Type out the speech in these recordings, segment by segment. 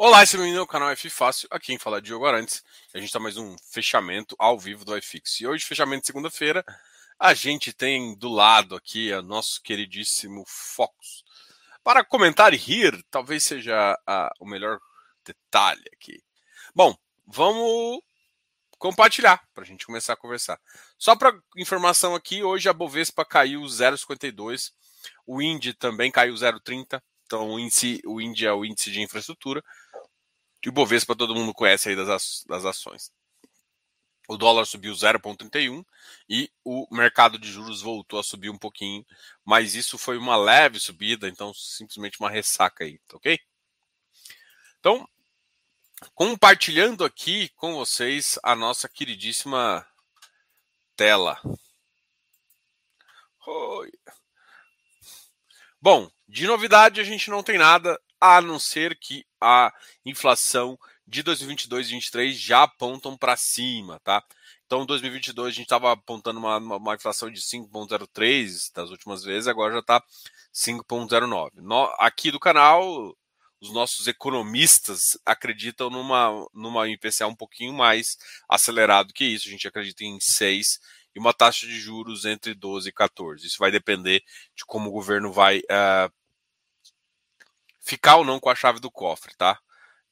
Olá, esse é o canal F Fácil. Aqui em fala é Diogo Arantes. A gente está mais um fechamento ao vivo do iFix. E hoje, fechamento de segunda-feira, a gente tem do lado aqui o nosso queridíssimo Focus. Para comentar e rir, talvez seja a, o melhor detalhe aqui. Bom, vamos compartilhar para a gente começar a conversar. Só para informação aqui, hoje a Bovespa caiu 0,52, o Indy também caiu 0,30. Então, o índice, o Indy é o índice de infraestrutura. E o Bovespa todo mundo conhece aí das, das ações. O dólar subiu 0,31 e o mercado de juros voltou a subir um pouquinho, mas isso foi uma leve subida, então simplesmente uma ressaca aí, tá ok? Então, compartilhando aqui com vocês a nossa queridíssima tela. Oi. Bom, de novidade a gente não tem nada, a não ser que a inflação de 2022 e 2023 já apontam para cima, tá? Então, 2022 a gente estava apontando uma, uma, inflação de 5,03 das últimas vezes, agora já está 5,09. Aqui do canal, os nossos economistas acreditam numa, numa IPCA um pouquinho mais acelerado que isso. A gente acredita em 6 e uma taxa de juros entre 12 e 14. Isso vai depender de como o governo vai uh, ficar ou não com a chave do cofre, tá?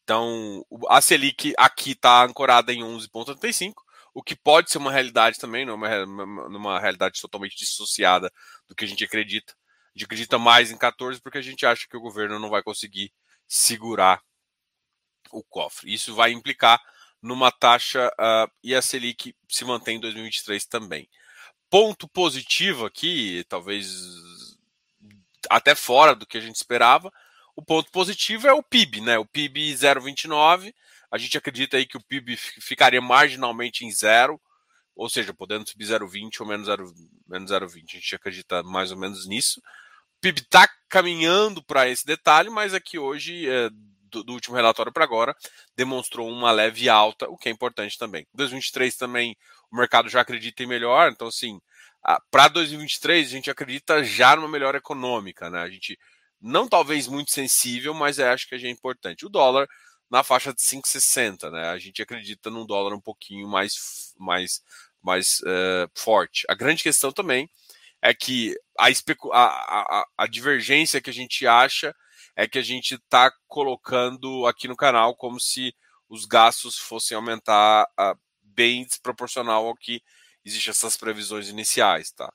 Então, a Selic aqui está ancorada em 11,35, o que pode ser uma realidade também, não é uma, uma realidade totalmente dissociada do que a gente acredita. A gente acredita mais em 14 porque a gente acha que o governo não vai conseguir segurar o cofre. Isso vai implicar numa taxa uh, e a Selic se mantém em 2023 também. Ponto positivo aqui, talvez até fora do que a gente esperava, o ponto positivo é o PIB, né? O PIB 0,29. A gente acredita aí que o PIB ficaria marginalmente em zero, ou seja, podendo subir 0,20 ou menos 0,20. Menos 0,20. A gente acredita mais ou menos nisso. O PIB está caminhando para esse detalhe, mas aqui hoje, é, do, do, último relatório para agora, demonstrou uma leve alta, o que é importante também. 2023 também o mercado já acredita em melhor, então assim, para 2023 a gente acredita já numa melhora econômica, né? A gente não talvez muito sensível, mas é, acho que é importante. O dólar na faixa de 5,60, né? A gente acredita num dólar um pouquinho mais, mais, mais uh, forte. A grande questão também é que a, a, a, a divergência que a gente acha é que a gente está colocando aqui no canal como se os gastos fossem aumentar uh, bem desproporcional ao que existem essas previsões iniciais, tá?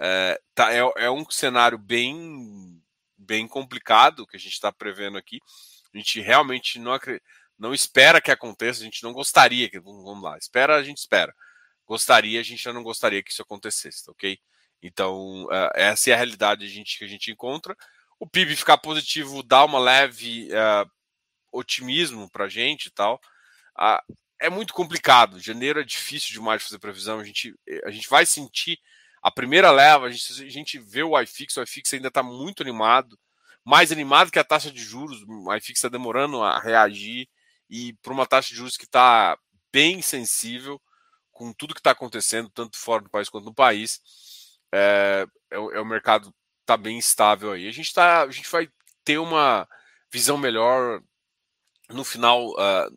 É, tá, é, é um cenário bem bem complicado que a gente está prevendo aqui. A gente realmente não, não espera que aconteça, a gente não gostaria que. Vamos lá, espera, a gente espera. Gostaria, a gente já não gostaria que isso acontecesse, ok? Então, uh, essa é a realidade a gente, que a gente encontra. O PIB ficar positivo dá uma leve uh, otimismo para a gente e tal. Uh, é muito complicado. Janeiro é difícil demais de fazer previsão. A gente, a gente vai sentir a primeira leva, a gente, a gente vê o iFix, o iFix ainda está muito animado, mais animado que a taxa de juros, o iFix está demorando a reagir, e para uma taxa de juros que está bem sensível com tudo que está acontecendo, tanto fora do país quanto no país, é, é, é o mercado está bem estável aí. A gente, tá, a gente vai ter uma visão melhor no final, uh,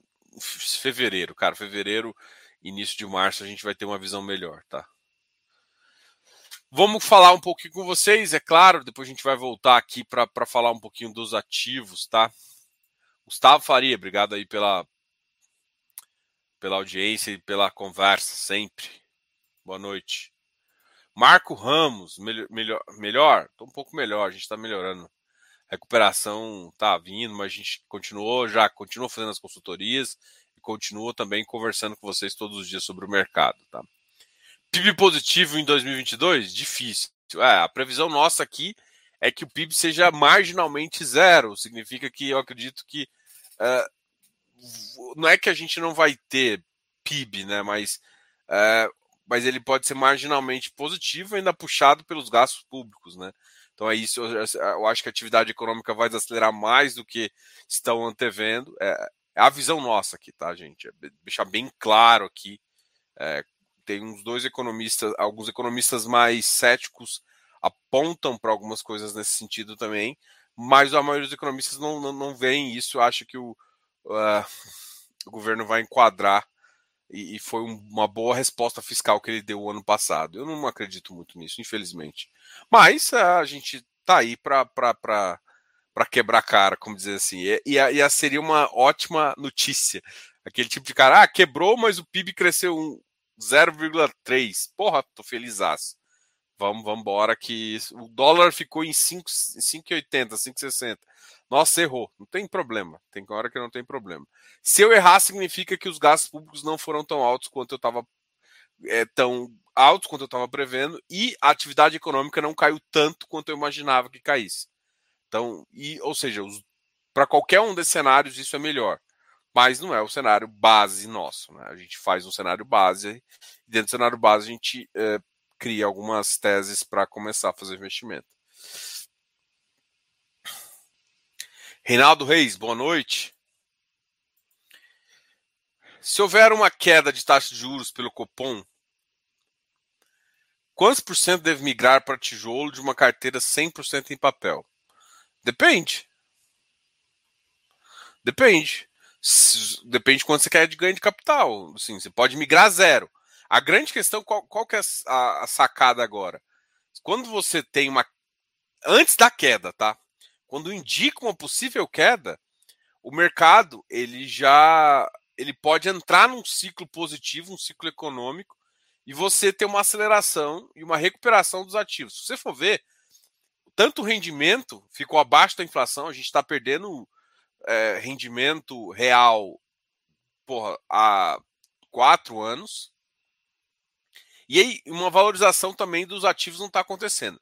fevereiro, cara, fevereiro, início de março, a gente vai ter uma visão melhor, tá? Vamos falar um pouquinho com vocês, é claro. Depois a gente vai voltar aqui para falar um pouquinho dos ativos, tá? Gustavo Faria, obrigado aí pela, pela audiência e pela conversa sempre. Boa noite. Marco Ramos, melhor? Melhor? melhor? Um pouco melhor, a gente está melhorando. Recuperação tá vindo, mas a gente continuou, já continuou fazendo as consultorias e continua também conversando com vocês todos os dias sobre o mercado, tá? PIB positivo em 2022? Difícil. É, a previsão nossa aqui é que o PIB seja marginalmente zero. Significa que eu acredito que uh, não é que a gente não vai ter PIB, né? Mas, uh, mas ele pode ser marginalmente positivo, ainda puxado pelos gastos públicos, né? Então é isso. Eu, eu acho que a atividade econômica vai desacelerar mais do que estão antevendo. É, é a visão nossa aqui, tá, gente? É deixar bem claro aqui é, tem uns dois economistas, alguns economistas mais céticos apontam para algumas coisas nesse sentido também, mas a maioria dos economistas não, não, não veem isso, acha que o, uh, o governo vai enquadrar e, e foi um, uma boa resposta fiscal que ele deu o ano passado. Eu não acredito muito nisso, infelizmente. Mas uh, a gente tá aí para quebrar cara, como dizer assim. E, e, e seria uma ótima notícia. Aquele tipo de cara, ah, quebrou, mas o PIB cresceu um 0,3. Porra, tô feliz. Vamos, vamos embora que o dólar ficou em 5,80, 5,60. Nossa, errou. Não tem problema. Tem hora que não tem problema. Se eu errar, significa que os gastos públicos não foram tão altos quanto eu estava é, tão altos quanto eu estava prevendo e a atividade econômica não caiu tanto quanto eu imaginava que caísse. Então, e, ou seja, para qualquer um desses cenários isso é melhor. Mas não é o cenário base nosso. Né? A gente faz um cenário base e dentro do cenário base a gente é, cria algumas teses para começar a fazer investimento. Reinaldo Reis, boa noite. Se houver uma queda de taxa de juros pelo Copom, quantos por cento deve migrar para tijolo de uma carteira 100% em papel? Depende. Depende. Depende de quanto você quer de ganho de capital. Assim, você pode migrar zero. A grande questão, qual, qual que é a, a sacada agora? Quando você tem uma. Antes da queda, tá? Quando indica uma possível queda, o mercado ele já ele pode entrar num ciclo positivo, um ciclo econômico, e você ter uma aceleração e uma recuperação dos ativos. Se você for ver, tanto o rendimento ficou abaixo da inflação, a gente está perdendo é, rendimento real porra, há quatro anos. E aí, uma valorização também dos ativos não está acontecendo.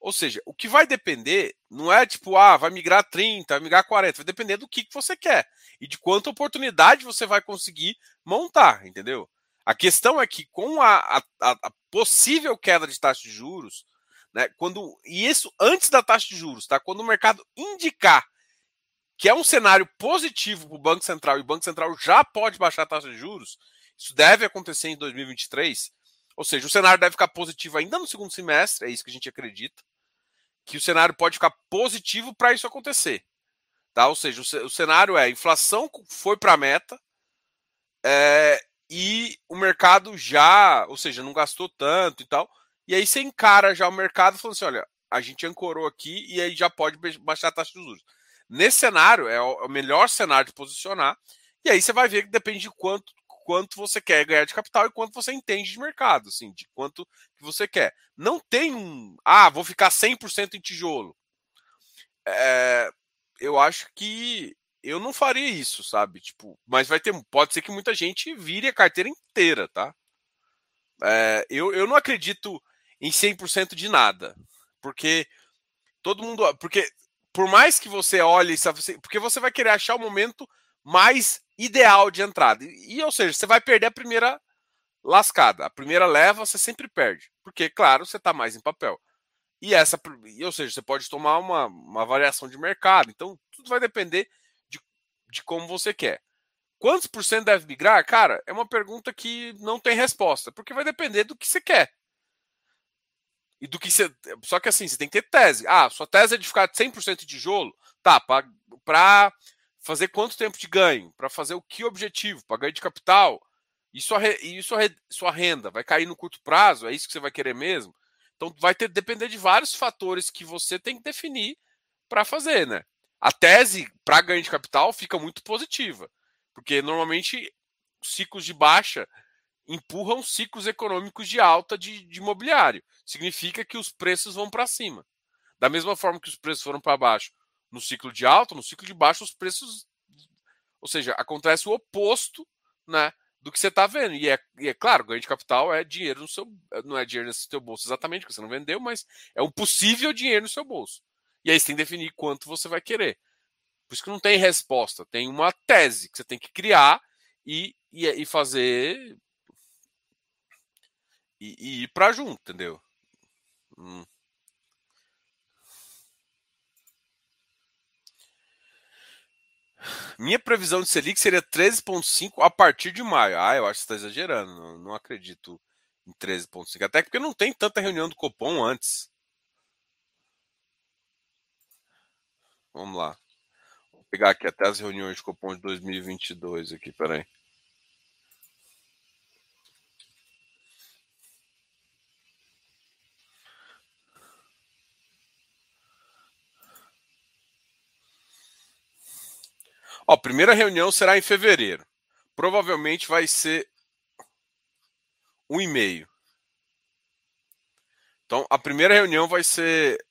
Ou seja, o que vai depender não é tipo, ah, vai migrar 30, vai migrar 40, vai depender do que, que você quer e de quanta oportunidade você vai conseguir montar, entendeu? A questão é que com a, a, a possível queda de taxa de juros, né? Quando, e isso antes da taxa de juros, tá? Quando o mercado indicar que é um cenário positivo para o Banco Central e o Banco Central já pode baixar a taxa de juros, isso deve acontecer em 2023. Ou seja, o cenário deve ficar positivo ainda no segundo semestre, é isso que a gente acredita. Que o cenário pode ficar positivo para isso acontecer. Tá? Ou seja, o, cenário é: a inflação foi para a meta é, e o mercado já, ou seja, não gastou tanto e tal. E aí você encara já o mercado falando assim: olha, a gente ancorou aqui e aí já pode baixar a taxa de juros. Nesse cenário, é o melhor cenário de posicionar. E aí você vai ver que depende de quanto, quanto você quer ganhar de capital e quanto você entende de mercado, assim, de quanto que você quer. Não tem um, ah, vou ficar 100% em tijolo. É, eu acho que eu não faria isso, sabe? Tipo, mas vai ter, pode ser que muita gente vire a carteira inteira, tá? É, eu, eu não acredito em 100% de nada. Porque todo mundo. Porque por mais que você olhe, porque você vai querer achar o momento mais ideal de entrada. E, ou seja, você vai perder a primeira lascada. A primeira leva você sempre perde. Porque, claro, você está mais em papel. E essa, ou seja, você pode tomar uma, uma variação de mercado. Então, tudo vai depender de, de como você quer. Quantos por cento deve migrar? Cara, é uma pergunta que não tem resposta, porque vai depender do que você quer. E do que você. Só que assim, você tem que ter tese. Ah, sua tese é de ficar 100% de tijolo? Tá, para fazer quanto tempo de ganho? Para fazer o que objetivo? Para ganho de capital? E sua, e sua, sua renda vai cair no curto prazo? É isso que você vai querer mesmo? Então vai ter depender de vários fatores que você tem que definir para fazer, né? A tese para ganho de capital fica muito positiva, porque normalmente ciclos de baixa empurram ciclos econômicos de alta de, de imobiliário. Significa que os preços vão para cima. Da mesma forma que os preços foram para baixo no ciclo de alta, no ciclo de baixo os preços. Ou seja, acontece o oposto né, do que você está vendo. E é, e é claro, ganho de capital é dinheiro no seu. Não é dinheiro no seu bolso exatamente, porque você não vendeu, mas é um possível dinheiro no seu bolso. E aí você tem que definir quanto você vai querer. Por isso que não tem resposta, tem uma tese que você tem que criar e, e, e fazer e, e ir para junto, entendeu? Hum. Minha previsão de Selic seria 13,5 a partir de maio. Ah, eu acho que você está exagerando. Não, não acredito em 13,5. Até porque não tem tanta reunião do Copom antes. Vamos lá. pegar aqui até as reuniões de Copom de 2022 aqui, peraí. Ó, primeira reunião será em fevereiro. Provavelmente vai ser um e-mail. Então, a primeira reunião vai ser.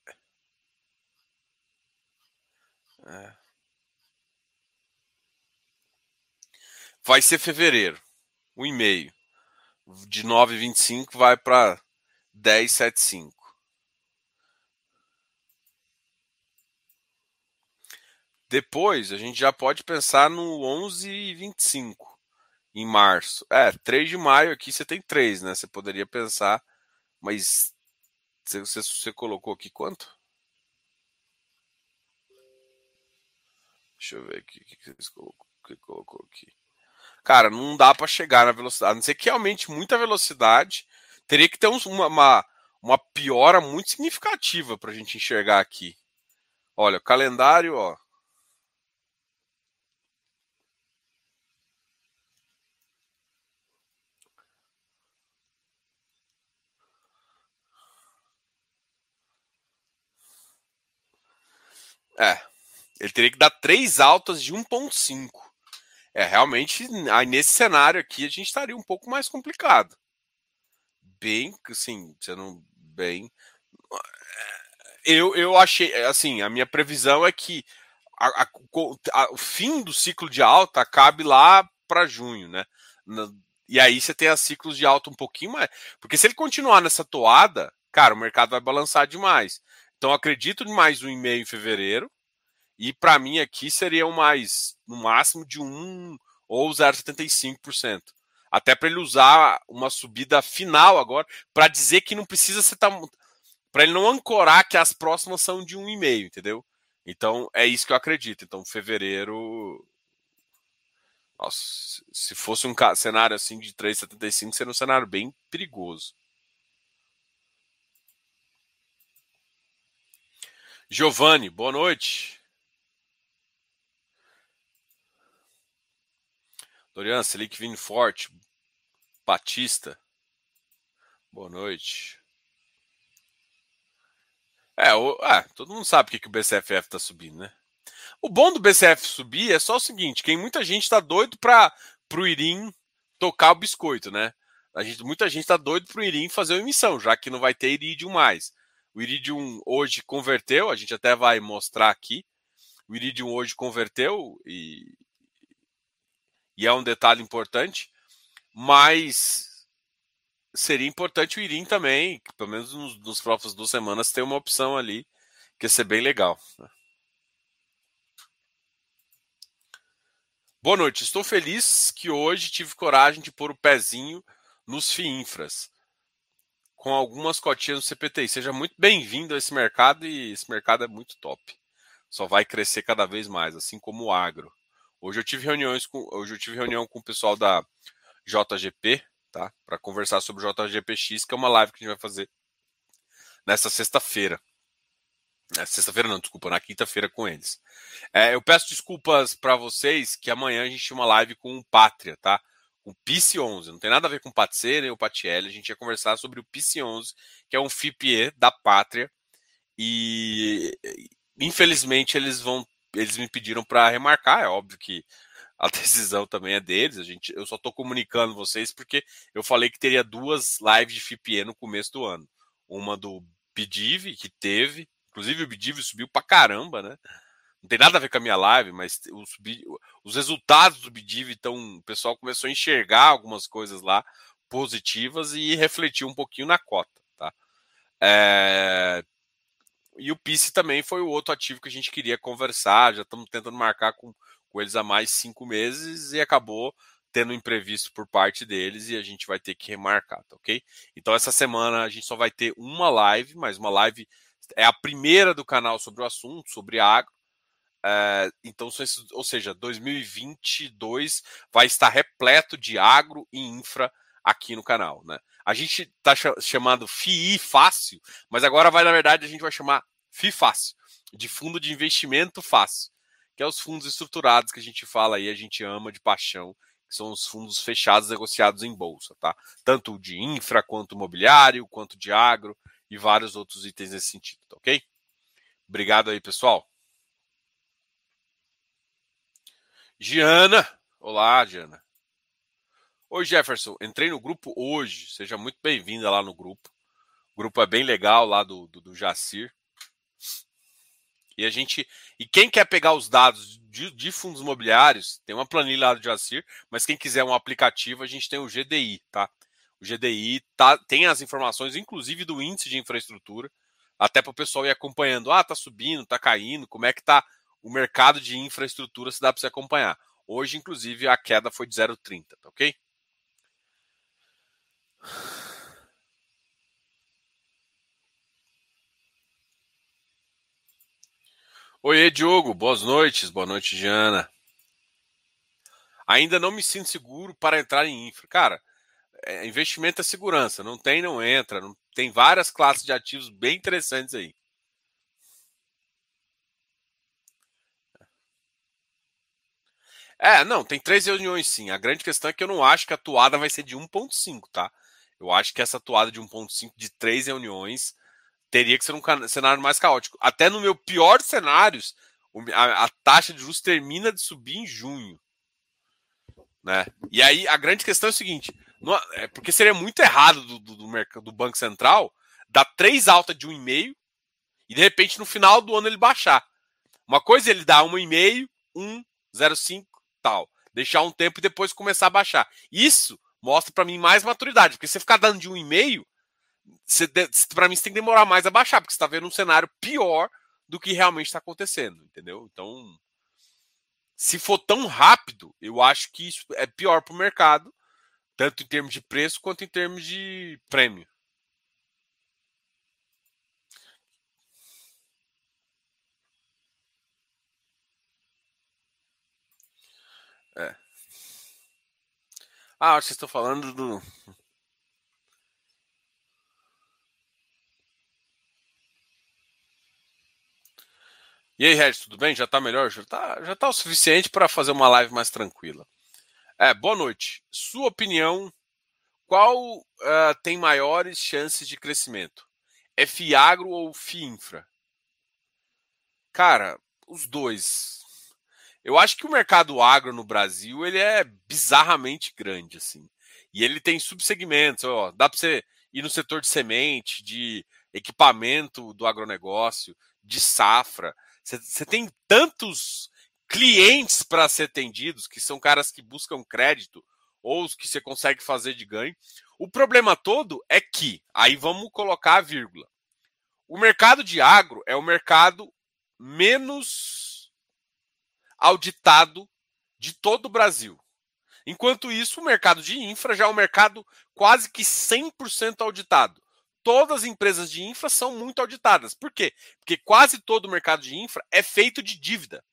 É. Vai ser fevereiro. Um e-mail. De 9,25 vai para 10,75. Depois, a gente já pode pensar no 11,25 em março. É, 3 de maio aqui você tem 3, né? Você poderia pensar, mas você, você, colocou aqui quanto? Deixa eu ver aqui o que, você colocou, que colocou aqui. Cara, não dá para chegar na velocidade. A não ser que aumente muita velocidade, teria que ter uma, uma, uma piora muito significativa para a gente enxergar aqui. Olha, o calendário, ó. É. Ele teria que dar três altas de 1,5. É, realmente, aí nesse cenário aqui, a gente estaria um pouco mais complicado. Bem, assim, sendo bem. Eu, eu achei, assim, a minha previsão é que a, a, a, o fim do ciclo de alta acabe lá para junho, né? E aí você tem a ciclos de alta um pouquinho mais. Porque se ele continuar nessa toada, cara, o mercado vai balançar demais. Então acredito em mais um e meio em fevereiro. E para mim aqui seria um mais, no máximo de 1 ou 0,75%. Até para ele usar uma subida final agora, para dizer que não precisa ser tão. Para ele não ancorar que as próximas são de 1,5, entendeu? Então é isso que eu acredito. Então, fevereiro. Nossa, se fosse um cenário assim de 3,75, seria um cenário bem perigoso. Giovanni, boa noite. Dorian, Selic vindo forte. Batista. Boa noite. É, o, ah, todo mundo sabe que, que o BCFF está subindo, né? O bom do BCF subir é só o seguinte: quem muita gente está doido para o Irim tocar o biscoito, né? A gente, muita gente está doido para o Irim fazer uma emissão, já que não vai ter Iridium mais. O Iridium hoje converteu, a gente até vai mostrar aqui. O Iridium hoje converteu e, e é um detalhe importante, mas seria importante o Irim também, pelo menos nos, nos próximas duas semanas, ter uma opção ali, que ia ser bem legal. Né? Boa noite, estou feliz que hoje tive coragem de pôr o pezinho nos FIINFRAs com algumas cotinhas no CPTI. Seja muito bem-vindo a esse mercado e esse mercado é muito top. Só vai crescer cada vez mais, assim como o agro. Hoje eu tive reuniões com, hoje eu tive reunião com o pessoal da JGP, tá? Para conversar sobre o JGPX, que é uma live que a gente vai fazer nessa sexta-feira. Sexta-feira não, desculpa, na quinta-feira com eles. É, eu peço desculpas para vocês que amanhã a gente tinha uma live com o Pátria, tá? O PIC11. Não tem nada a ver com o PATC nem o PATL. A gente ia conversar sobre o PIC11, que é um FIPE da pátria. E infelizmente eles vão. Eles me pediram para remarcar. É óbvio que a decisão também é deles. A gente, eu só estou comunicando vocês porque eu falei que teria duas lives de FIPE no começo do ano. Uma do BDIV, que teve. Inclusive o BDIV subiu para caramba, né? Não tem nada a ver com a minha live, mas os, os resultados do BDIV, então o pessoal começou a enxergar algumas coisas lá positivas e refletiu um pouquinho na cota. Tá? É... E o PICE também foi o outro ativo que a gente queria conversar, já estamos tentando marcar com, com eles há mais cinco meses e acabou tendo um imprevisto por parte deles e a gente vai ter que remarcar, tá ok? Então essa semana a gente só vai ter uma live, mas uma live é a primeira do canal sobre o assunto, sobre agro. Uh, então, ou seja, 2022 vai estar repleto de agro e infra aqui no canal. Né? A gente está chamando FII fácil, mas agora vai, na verdade, a gente vai chamar FI fácil, de fundo de investimento fácil, que é os fundos estruturados que a gente fala aí, a gente ama de paixão, que são os fundos fechados negociados em bolsa, tá? Tanto de infra, quanto imobiliário, quanto de agro e vários outros itens nesse sentido, tá ok? Obrigado aí, pessoal. Giana. Olá, Giana. Oi, Jefferson. Entrei no grupo hoje. Seja muito bem-vinda lá no grupo. O grupo é bem legal lá do, do, do Jacir. E a gente. E quem quer pegar os dados de, de, fundos imobiliários, tem uma planilha lá do Jacir, mas quem quiser um aplicativo, a gente tem o GDI, tá? O GDI tá, tem as informações, inclusive do índice de infraestrutura, até para o pessoal ir acompanhando. Ah, tá subindo, tá caindo, como é que tá o mercado de infraestrutura, se dá para você acompanhar. Hoje, inclusive, a queda foi de 0,30, tá ok? Oi, Diogo, boas noites, boa noite, Jana. Ainda não me sinto seguro para entrar em infra. Cara, é, investimento é segurança, não tem, não entra. Não, tem várias classes de ativos bem interessantes aí. É, não, tem três reuniões sim. A grande questão é que eu não acho que a toada vai ser de 1,5, tá? Eu acho que essa toada de 1,5 de três reuniões teria que ser um cenário mais caótico. Até no meu pior cenários, a, a taxa de juros termina de subir em junho. Né? E aí a grande questão é o seguinte: não, é porque seria muito errado do, do, do, mercado, do Banco Central dar três altas de 1,5 e de repente no final do ano ele baixar. Uma coisa é ele dar 1,5, 1, 0,5, tal. Deixar um tempo e depois começar a baixar. Isso mostra para mim mais maturidade, porque você ficar dando de 1,5 para mim você tem que demorar mais a baixar, porque você está vendo um cenário pior do que realmente está acontecendo, entendeu? Então, se for tão rápido, eu acho que isso é pior para o mercado, tanto em termos de preço quanto em termos de prêmio. Ah, vocês estão falando do E aí, Regis, tudo bem? Já está melhor? Já está já tá o suficiente para fazer uma live mais tranquila. É, boa noite. Sua opinião, qual uh, tem maiores chances de crescimento? É Fiagro ou Fiinfra? Cara, os dois. Eu acho que o mercado agro no Brasil ele é bizarramente grande, assim. E ele tem subsegmentos, ó, dá para você ir no setor de semente, de equipamento do agronegócio, de safra. Você tem tantos clientes para ser atendidos, que são caras que buscam crédito ou os que você consegue fazer de ganho. O problema todo é que, aí vamos colocar a vírgula. O mercado de agro é o mercado menos auditado de todo o Brasil. Enquanto isso, o mercado de infra já é um mercado quase que 100% auditado todas as empresas de infra são muito auditadas. Por quê? Porque quase todo o mercado de infra é feito de dívida.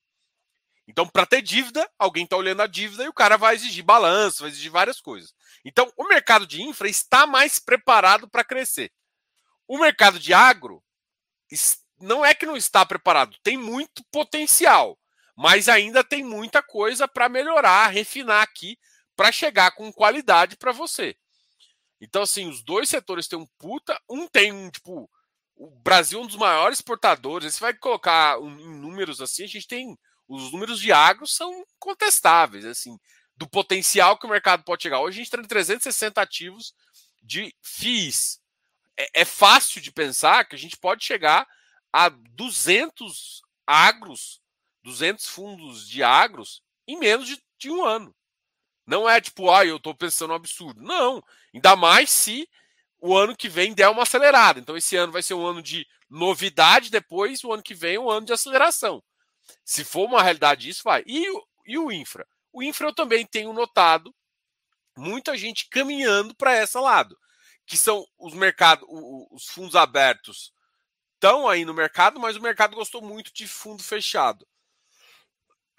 Então, para ter dívida, alguém está olhando a dívida e o cara vai exigir balanço, vai exigir várias coisas. Então, o mercado de infra está mais preparado para crescer. O mercado de agro não é que não está preparado, tem muito potencial, mas ainda tem muita coisa para melhorar, refinar aqui, para chegar com qualidade para você. Então, assim, os dois setores têm um puta. Um tem tipo. O Brasil é um dos maiores exportadores. Você vai colocar um, em números assim, a gente tem. Os números de agro são contestáveis, assim, do potencial que o mercado pode chegar. Hoje a gente tem 360 ativos de FIIs. É, é fácil de pensar que a gente pode chegar a 200 agros, 200 fundos de agros em menos de, de um ano. Não é tipo, ah, eu estou pensando um absurdo. Não. Ainda mais se o ano que vem der uma acelerada. Então, esse ano vai ser um ano de novidade, depois o ano que vem um ano de aceleração. Se for uma realidade isso, vai. E, e o infra? O infra eu também tenho notado muita gente caminhando para esse lado, que são os mercados, os fundos abertos estão aí no mercado, mas o mercado gostou muito de fundo fechado.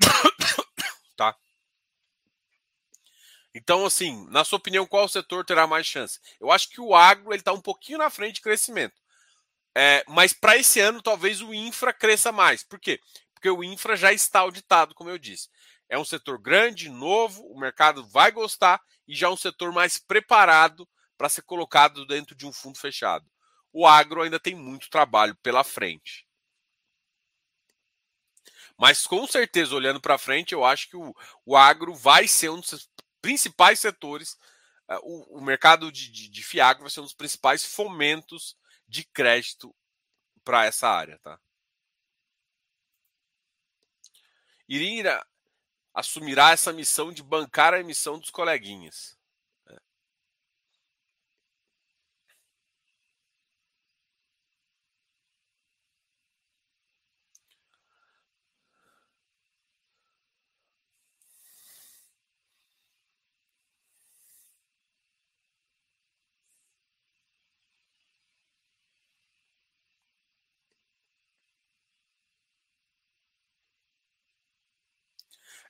tá? Então, assim, na sua opinião, qual setor terá mais chance? Eu acho que o agro está um pouquinho na frente de crescimento. É, mas para esse ano, talvez o infra cresça mais. Por quê? porque o infra já está auditado, como eu disse. É um setor grande, novo, o mercado vai gostar e já é um setor mais preparado para ser colocado dentro de um fundo fechado. O agro ainda tem muito trabalho pela frente. Mas com certeza, olhando para frente, eu acho que o, o agro vai ser um dos principais setores. Uh, o, o, mercado de, de, de Fiagro vai ser um dos principais fomentos de crédito para essa área. Tá? Irina assumirá essa missão de bancar a emissão dos coleguinhas.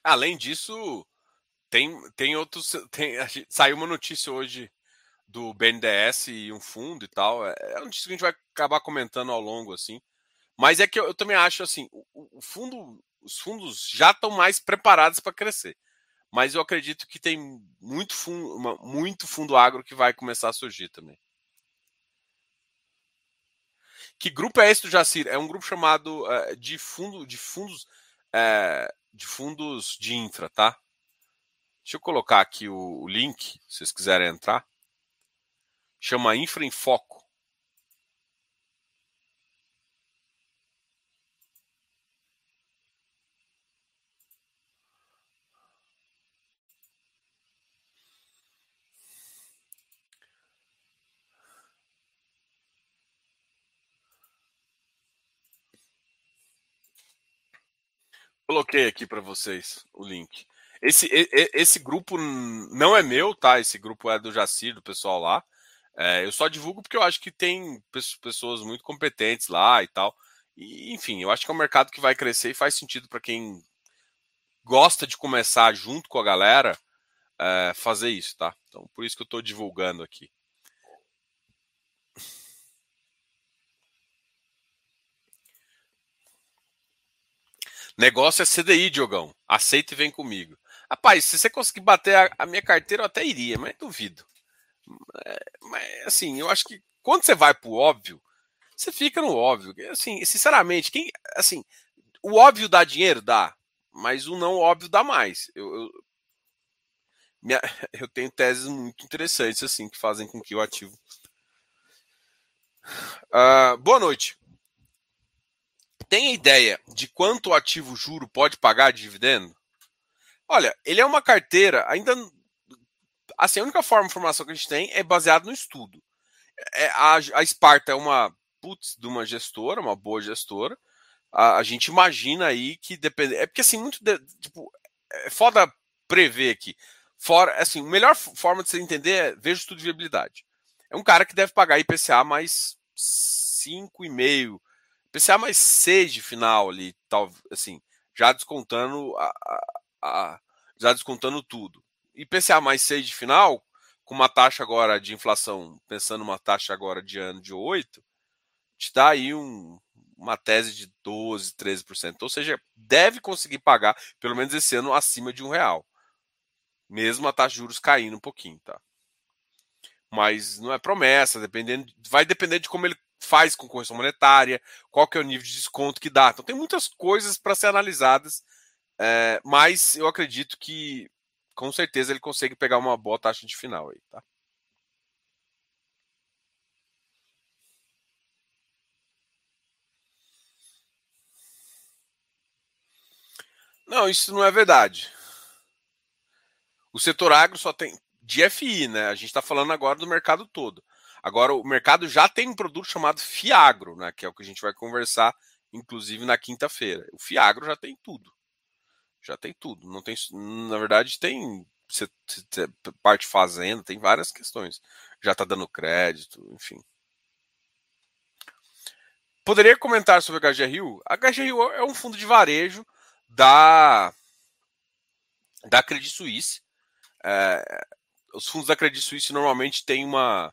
Além disso, tem, tem outros. Tem, saiu uma notícia hoje do BNDES e um fundo e tal. É, é uma notícia que a gente vai acabar comentando ao longo, assim. Mas é que eu, eu também acho assim, o, o, fundo, os fundos já estão mais preparados para crescer. Mas eu acredito que tem muito fundo, uma, muito fundo agro que vai começar a surgir também. Que grupo é esse do Jacir? É um grupo chamado uh, de fundo de fundos uh, de fundos de infra, tá? Deixa eu colocar aqui o, link, se vocês quiserem entrar. Chama Infra em Foco. Coloquei aqui para vocês o link. Esse, esse grupo não é meu, tá? Esse grupo é do Jacir, do pessoal lá. É, eu só divulgo porque eu acho que tem pessoas muito competentes lá e tal. E, enfim, eu acho que é um mercado que vai crescer e faz sentido para quem gosta de começar junto com a galera é, fazer isso, tá? Então, por isso que eu estou divulgando aqui. Negócio é CDI, Diogão. Aceita e vem comigo. Rapaz, se você conseguir bater a, a minha carteira, eu até iria, mas duvido. É, mas, assim, eu acho que quando você vai pro óbvio, você fica no óbvio. Assim, sinceramente, quem, assim, o óbvio dá dinheiro? Dá. Mas o não óbvio dá mais. Eu, eu, minha, eu tenho teses muito interessantes, assim, que fazem com que o ativo. Uh, boa noite tem ideia de quanto o ativo juro pode pagar de dividendo? Olha, ele é uma carteira, ainda. Assim, a única forma de informação que a gente tem é baseado no estudo. É, a, a Sparta é uma putz de uma gestora, uma boa gestora. A, a gente imagina aí que depende. É porque assim, muito. De, tipo, é foda prever aqui. Fora, assim, a melhor forma de você entender é veja o estudo de viabilidade. É um cara que deve pagar IPCA mais 5,5 PCA mais 6 de final ali, tal, assim, já descontando a, a, a, já descontando tudo. E PCA mais 6 de final, com uma taxa agora de inflação, pensando uma taxa agora de ano de 8, te dá aí um, uma tese de 12, 13%. Ou seja, deve conseguir pagar, pelo menos esse ano, acima de um real. Mesmo a taxa de juros caindo um pouquinho, tá? Mas não é promessa, dependendo, vai depender de como ele faz com correção monetária, qual que é o nível de desconto que dá. Então tem muitas coisas para ser analisadas, é, mas eu acredito que com certeza ele consegue pegar uma boa taxa de final aí, tá? Não, isso não é verdade. O setor agro só tem de FI, né? A gente está falando agora do mercado todo. Agora, o mercado já tem um produto chamado Fiagro, né, que é o que a gente vai conversar, inclusive, na quinta-feira. O Fiagro já tem tudo. Já tem tudo. Não tem, na verdade, tem parte fazenda, tem várias questões. Já está dando crédito, enfim. Poderia comentar sobre a HGRU? A HGRU é um fundo de varejo da, da Credit Suisse. É, os fundos da Credit Suisse normalmente têm uma,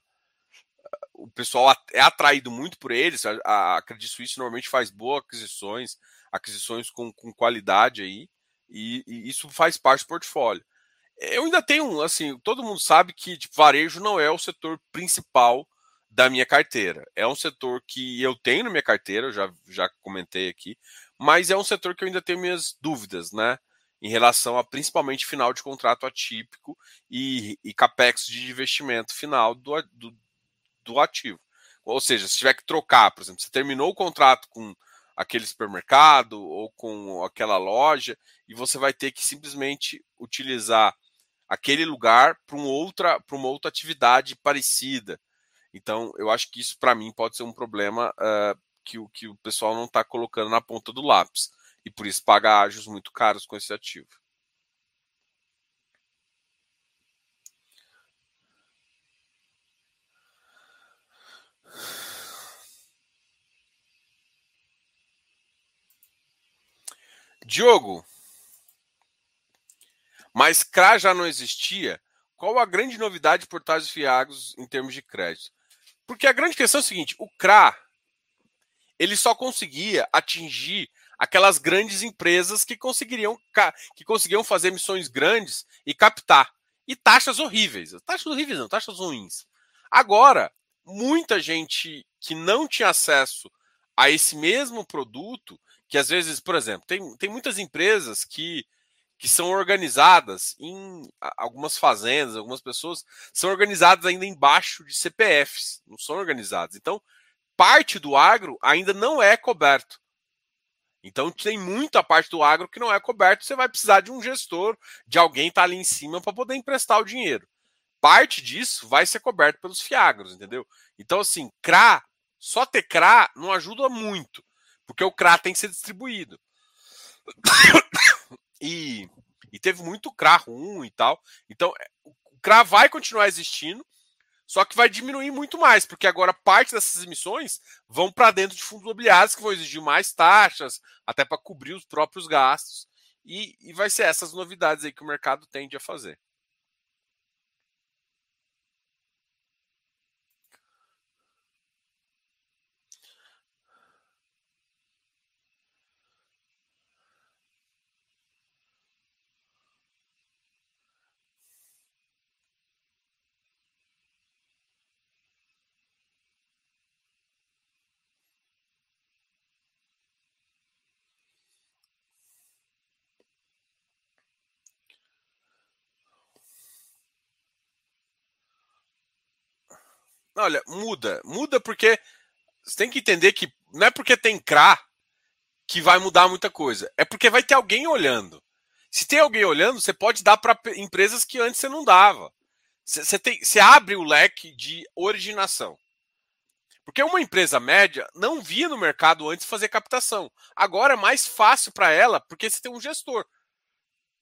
o pessoal é atraído muito por eles. A, a Credit Suisse normalmente faz boas aquisições. aquisições com, com qualidade aí, e, e, isso faz parte do portfólio. Eu ainda tenho, assim, todo mundo sabe que tipo, varejo não é o setor principal da minha carteira. É um setor que eu tenho na minha carteira, eu já, já comentei aqui, mas é um setor que eu ainda tenho minhas dúvidas, né? Em relação a principalmente final de contrato atípico e, e capex de investimento final do, do, do ativo. Ou seja, se tiver que trocar, por exemplo, você terminou o contrato com aquele supermercado ou com aquela loja e você vai ter que simplesmente utilizar aquele lugar para um outra, uma outra atividade parecida. Então, eu acho que isso para mim pode ser um problema uh, que, o, que o pessoal não está colocando na ponta do lápis e por isso paga ágios muito caros com esse ativo. Diogo, mas CRA já não existia? Qual a grande novidade de portais fiagos em termos de crédito? Porque a grande questão é o seguinte: o CRA ele só conseguia atingir aquelas grandes empresas que conseguiriam que conseguiam fazer missões grandes e captar e taxas horríveis, taxas horríveis não, taxas ruins. Agora, muita gente que não tinha acesso a esse mesmo produto que às vezes, por exemplo, tem, tem muitas empresas que, que são organizadas em algumas fazendas, algumas pessoas são organizadas ainda embaixo de CPFs, não são organizadas. Então, parte do agro ainda não é coberto. Então tem muita parte do agro que não é coberto, você vai precisar de um gestor, de alguém estar tá ali em cima para poder emprestar o dinheiro. Parte disso vai ser coberto pelos fiagros, entendeu? Então assim, CRA, só ter CRA não ajuda muito. Porque o CRA tem que ser distribuído. E, e teve muito CRA ruim e tal. Então, é, o CRA vai continuar existindo, só que vai diminuir muito mais, porque agora parte dessas emissões vão para dentro de fundos imobiliários que vão exigir mais taxas, até para cobrir os próprios gastos. E, e vai ser essas novidades aí que o mercado tende a fazer. Olha, muda. Muda porque você tem que entender que não é porque tem CRA que vai mudar muita coisa. É porque vai ter alguém olhando. Se tem alguém olhando, você pode dar para empresas que antes você não dava. Você, tem, você abre o leque de originação. Porque uma empresa média não via no mercado antes fazer captação. Agora é mais fácil para ela, porque você tem um gestor.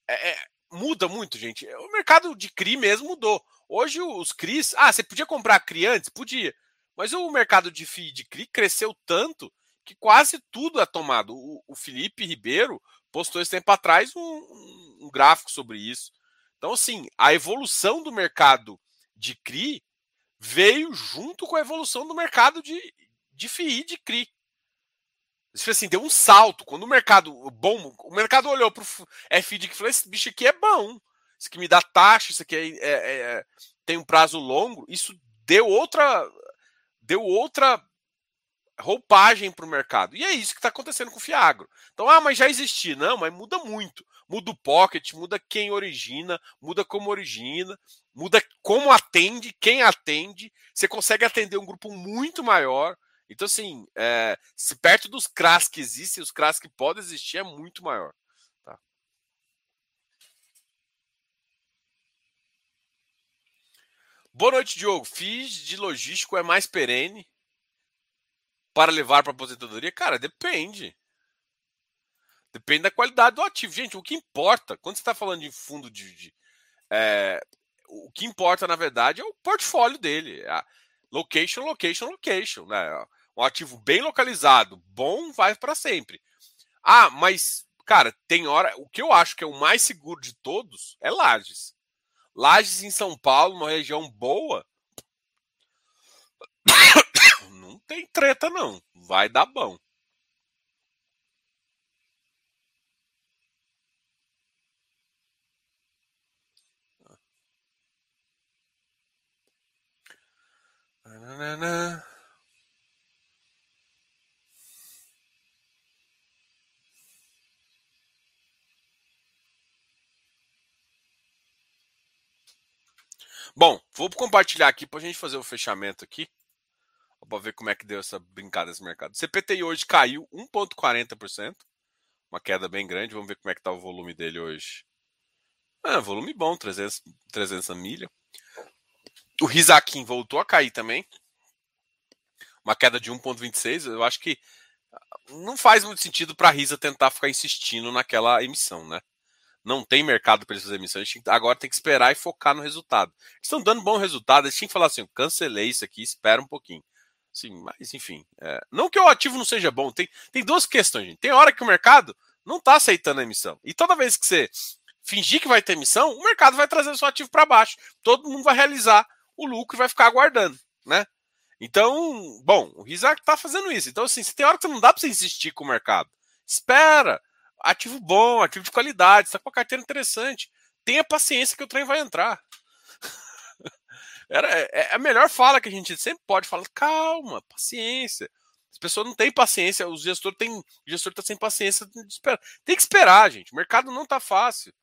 É, é, muda muito, gente. O mercado de CRI mesmo mudou. Hoje os CRIs. Ah, você podia comprar CRI antes? Podia. Mas o mercado de FII de CRI cresceu tanto que quase tudo é tomado. O, o Felipe Ribeiro postou esse tempo atrás um, um, gráfico sobre isso. Então, assim, a evolução do mercado de CRI veio junto com a evolução do mercado de, de FII de CRI. Assim, deu um salto. Quando o mercado bom, o mercado olhou para o FII e falou: esse bicho aqui é bom isso aqui me dá taxa, isso aqui é, é, é, tem um prazo longo, isso deu outra deu outra roupagem para o mercado. E é isso que está acontecendo com o Fiagro. Então, ah, mas já existia. Não, mas muda muito. Muda o pocket, muda quem origina, muda como origina, muda como atende, quem atende. Você consegue atender um grupo muito maior. Então, assim, é, se perto dos CRAS que existem, os CRAS que podem existir é muito maior. Boa noite, Diogo. Fiz de logístico é mais perene para levar para aposentadoria? Cara, depende. Depende da qualidade do ativo. Gente, o que importa, quando você está falando de fundo de. de é, o que importa, na verdade, é o portfólio dele. É location, location, location. Né? Um ativo bem localizado, bom, vai para sempre. Ah, mas, cara, tem hora. O que eu acho que é o mais seguro de todos é Lages. Lages em São Paulo, uma região boa. Não tem treta, não. Vai dar bom. Ah. Nanana. Bom, vou compartilhar aqui para a gente fazer o fechamento aqui. Para ver como é que deu essa brincada nesse mercado. CPTI hoje caiu 1,40%. Uma queda bem grande. Vamos ver como é que está o volume dele hoje. Ah, volume bom, 300, 300 milha. O Rizakin voltou a cair também. Uma queda de 1,26. Eu acho que não faz muito sentido para a Risa tentar ficar insistindo naquela emissão, né? Não tem mercado para essas emissões. Agora tem que esperar e focar no resultado. Estão dando bom resultado. Eles tinham que falar assim: cancelei isso aqui, espera um pouquinho. Sim, mas enfim. É, não que o ativo não seja bom. Tem, tem duas questões, gente. Tem hora que o mercado não está aceitando a emissão. E toda vez que você fingir que vai ter emissão, o mercado vai trazer o seu ativo para baixo. Todo mundo vai realizar o lucro e vai ficar aguardando, né? Então, bom, o Rizak está fazendo isso. Então, assim, se tem hora que não dá para você insistir com o mercado. Espera. Ativo bom, ativo de qualidade, está com a carteira interessante. Tenha paciência que o trem vai entrar. Era, é, é a melhor fala que a gente sempre pode falar. Calma, paciência. As pessoas não têm paciência, o gestor tem, o gestor está sem paciência. Tem que esperar, gente. O mercado não está fácil.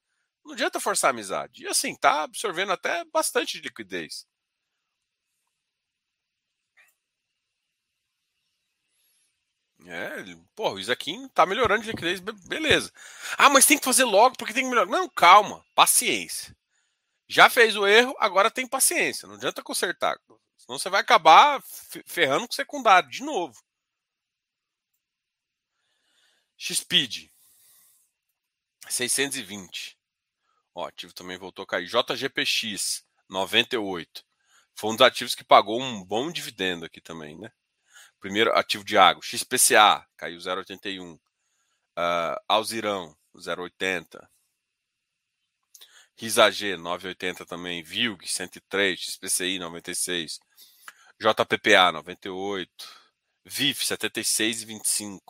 Não adianta forçar a amizade. E assim, tá absorvendo até bastante de liquidez. É, pô, o Isaquim tá melhorando de liquidez, beleza. Ah, mas tem que fazer logo porque tem que melhorar. Não, calma, paciência. Já fez o erro, agora tem paciência. Não adianta consertar. Senão você vai acabar ferrando com o secundário de novo. XPID 620. Ó, ativo também voltou a cair. JGPX 98. Foi um dos ativos que pagou um bom dividendo aqui também, né? Primeiro ativo de água, XPCA, caiu 0,81. Uh, ah, Alzirão, 0,80. RISAG, 9,80 também. VILG, 103. XPCI, 96. JPPA, 98. VIF, 76,25.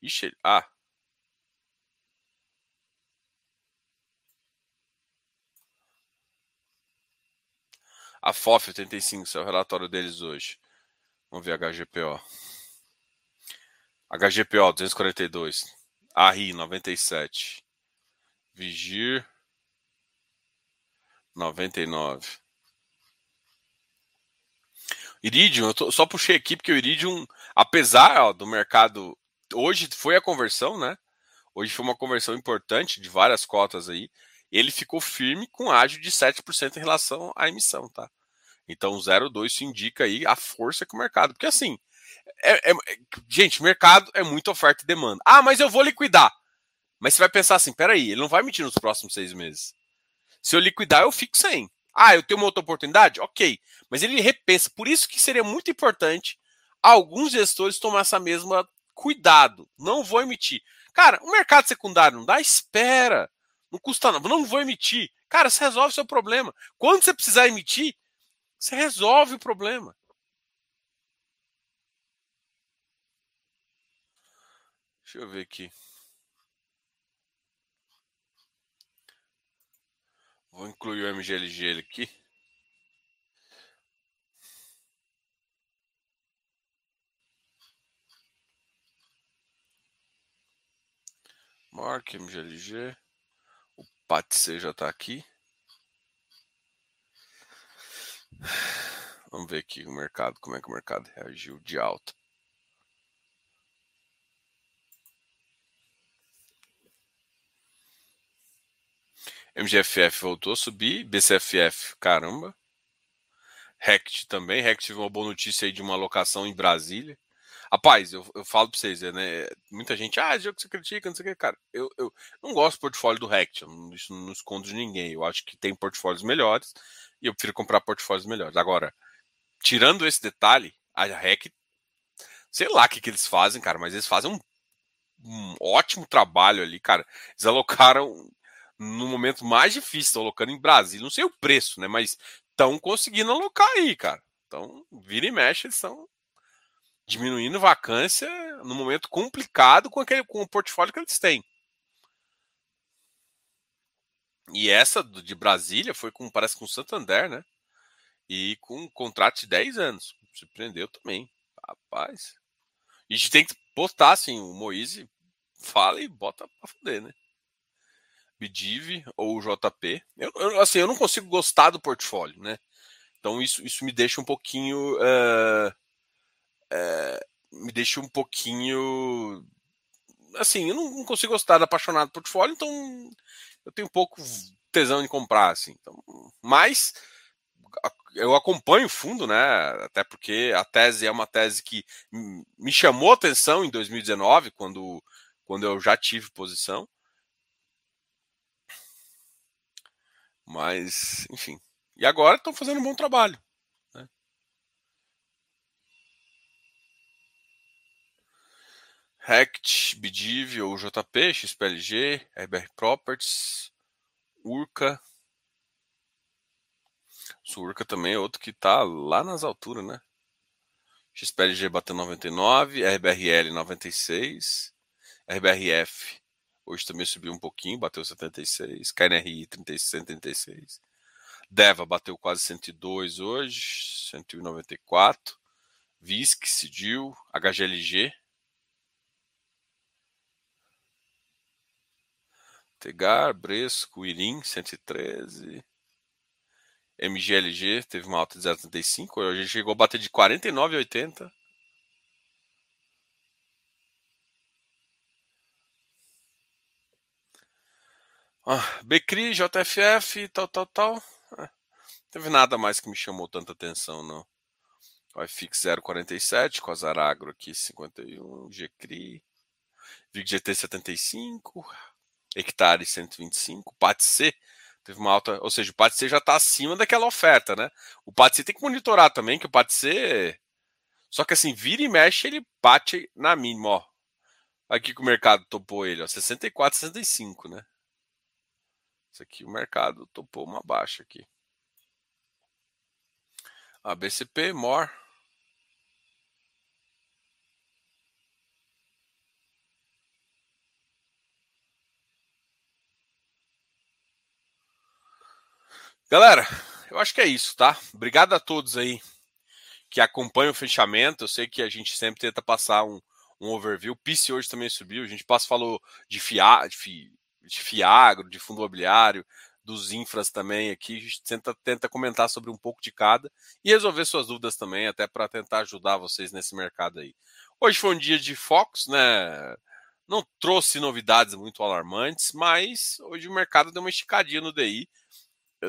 Ixi, ah. A FOF 85, esse é o relatório deles hoje. Vamos ver HGPO. HGPO 242. ARI 97. Vigir 99. Iridium, eu tô, só puxei aqui porque o Iridium, apesar ó, do mercado. Hoje foi a conversão, né? Hoje foi uma conversão importante de várias cotas aí. Ele ficou firme com ágio de 7% em relação à emissão, tá? Então, 0,2 se indica aí a força que o mercado. Porque assim, é, é, gente, mercado é muita oferta e demanda. Ah, mas eu vou liquidar. Mas você vai pensar assim: peraí, ele não vai emitir nos próximos seis meses. Se eu liquidar, eu fico sem. Ah, eu tenho uma outra oportunidade? Ok. Mas ele repensa. Por isso que seria muito importante alguns gestores tomar essa mesma cuidado. Não vou emitir. Cara, o mercado secundário não dá? Espera. Não custa nada. Não vou emitir. Cara, você resolve o seu problema. Quando você precisar emitir, você resolve o problema. Deixa eu ver aqui. Vou incluir o MGLG aqui. Mark MGLG. O PATC já está aqui. Vamos ver aqui o mercado, como é que o mercado reagiu de alta. MGFF voltou a subir, BCFF, caramba. Rect também, Rect teve uma boa notícia aí de uma alocação em Brasília. Rapaz, eu, eu falo pra vocês, né? Muita gente, ah, jogo que você critica, não sei o que, cara. Eu, eu não gosto do portfólio do Rect, isso não escondo de ninguém. Eu acho que tem portfólios melhores e eu prefiro comprar portfólios melhores. Agora, tirando esse detalhe, a REC, sei lá o que, que eles fazem, cara, mas eles fazem um, um ótimo trabalho ali, cara. Eles alocaram no momento mais difícil, estão alocando em Brasília, não sei o preço, né, mas estão conseguindo alocar aí, cara. Então, vira e mexe, eles estão diminuindo vacância no momento complicado com aquele com o portfólio que eles têm. E essa de Brasília foi com, parece com o Santander, né? E com um contrato de 10 anos. Surpreendeu também. Rapaz. a gente tem que botar assim, o Moise fala e bota pra fuder, né? Bidiv ou JP. Eu, eu, assim, eu não consigo gostar do portfólio, né? Então isso, isso me deixa um pouquinho. Uh, uh, me deixa um pouquinho. Assim, eu não, não consigo gostar da apaixonado do portfólio, então eu tenho pouco tesão de comprar, assim. Então, mas eu acompanho o fundo, né? Até porque a tese é uma tese que me chamou atenção em 2019, quando, quando eu já tive posição. Mas, enfim. E agora estão fazendo um bom trabalho. Rect, Bidiv ou JP, XPLG, RBR Properties, Urca. Surca também é outro que está lá nas alturas, né? XPLG bateu 99, RBRL 96, RBRF Hoje também subiu um pouquinho, bateu 76. KNRI 136. Deva bateu quase 102 hoje, 194. VISC, Cidil, HGLG. Tegar, Bresco, Irim, 113. MGLG teve uma alta de 0,35. Hoje chegou a bater de 49,80. Ah, Becri, JFF, tal, tal, tal. Ah, teve nada mais que me chamou tanta atenção, não. O iFix 047, com a Zaragro aqui 51, GCRI, VIGGT 75, Hectare 125, PATC teve uma alta, ou seja, o PATC já está acima daquela oferta, né? O PATC tem que monitorar também, que o PATC, só que assim, vira e mexe, ele bate na mínima, ó. Aqui que o mercado topou ele, ó, 64, 65, né? Isso aqui o mercado topou uma baixa aqui. A BCP, MOR. Galera, eu acho que é isso, tá? Obrigado a todos aí que acompanham o fechamento. Eu sei que a gente sempre tenta passar um, um overview. O PIS hoje também subiu. A gente passa, falou de, FIA, de, FI, de Fiagro, de fundo imobiliário, dos infras também aqui. A gente tenta, tenta comentar sobre um pouco de cada e resolver suas dúvidas também, até para tentar ajudar vocês nesse mercado aí. Hoje foi um dia de focos, né? Não trouxe novidades muito alarmantes, mas hoje o mercado deu uma esticadinha no DI.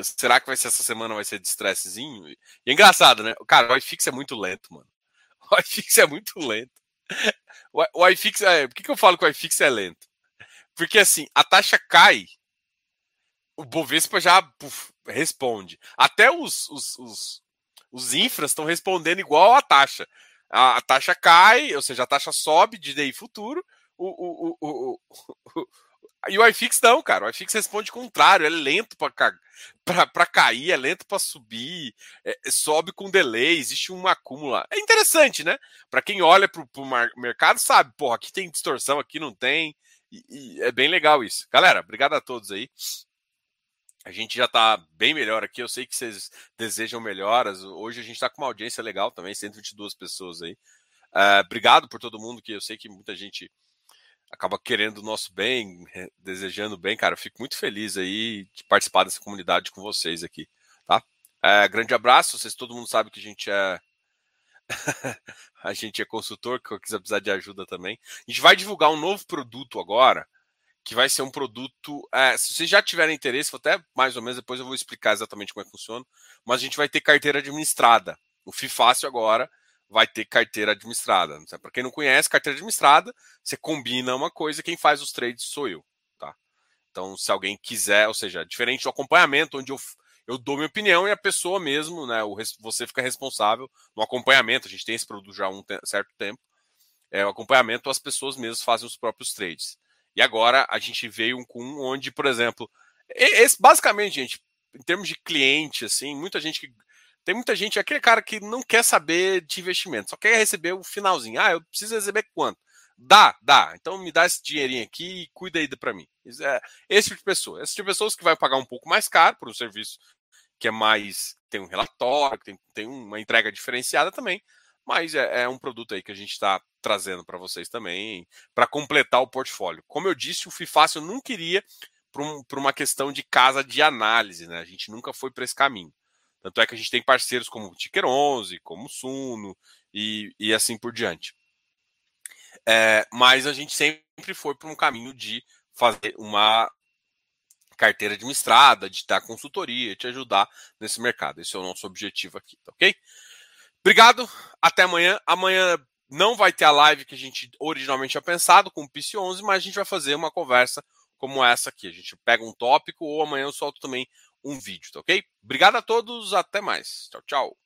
Será que vai ser essa semana vai ser de estressezinho? E é engraçado, né? Cara, o iFix é muito lento, mano. O iFix é muito lento. O iFix é. Por que, que eu falo que o iFix é lento? Porque assim, a taxa cai, o Bovespa já puf, responde. Até os, os, os, os infras estão respondendo igual a taxa. A, a, taxa cai, ou seja, a taxa sobe de DI futuro. O, o, o, o, e o iFix não, cara. O iFix responde contrário, é lento para cair, é lento para subir, é, sobe com delay, existe um acúmulo. É interessante, né? Para quem olha para o mercado, sabe, porra, aqui tem distorção, aqui não tem. E, e é bem legal isso. Galera, obrigado a todos aí. A gente já está bem melhor aqui. Eu sei que vocês desejam melhoras. Hoje a gente está com uma audiência legal também, 122 pessoas aí. Uh, obrigado por todo mundo, que eu sei que muita gente acaba querendo o nosso bem, desejando bem, cara. Eu fico muito feliz aí de participar dessa comunidade com vocês aqui, tá? Uh, grande abraço. Vocês, todo mundo sabe que a gente é a gente é consultor, que quiser precisar de ajuda também. A gente vai divulgar um novo produto agora, que vai ser um produto. É, se vocês já tiverem interesse, até mais ou menos depois eu vou explicar exatamente como é que funciona. Mas a gente vai ter carteira administrada. O FI Fácil agora vai ter carteira administrada. Para quem não conhece, carteira administrada, você combina uma coisa, quem faz os trades sou eu. Tá? Então, se alguém quiser, ou seja, diferente do acompanhamento, onde eu eu dou minha opinião e a pessoa mesmo, né? O, você fica responsável no acompanhamento. A gente tem esse produto já há um certo tempo. É, o acompanhamento, as pessoas mesmas fazem os próprios trades. E agora a gente veio com um onde, por exemplo, esse, basicamente, gente, em termos de cliente, assim, muita gente que. Tem muita gente, aquele cara que não quer saber de investimento, só quer receber o finalzinho. Ah, eu preciso receber quanto? Dá, dá. Então me dá esse dinheirinho aqui e cuida aí para mim. É, esse tipo de pessoa. Esse tipo de pessoas que vai pagar um pouco mais caro por um serviço que é mais. tem um relatório, tem, tem uma entrega diferenciada também. Mas é, é um produto aí que a gente está trazendo para vocês também, para completar o portfólio. Como eu disse, o FIFácil não queria para um, uma questão de casa de análise, né? A gente nunca foi para esse caminho. Tanto é que a gente tem parceiros como o Ticker 11, como o Suno e, e assim por diante. É, mas a gente sempre foi para um caminho de fazer uma carteira administrada, de dar consultoria, te ajudar nesse mercado. Esse é o nosso objetivo aqui, tá ok? Obrigado, até amanhã. Amanhã não vai ter a live que a gente originalmente tinha pensado com o PIC 11, mas a gente vai fazer uma conversa como essa aqui. A gente pega um tópico ou amanhã eu solto também um vídeo, tá ok? Obrigado a todos, até mais. Tchau, tchau.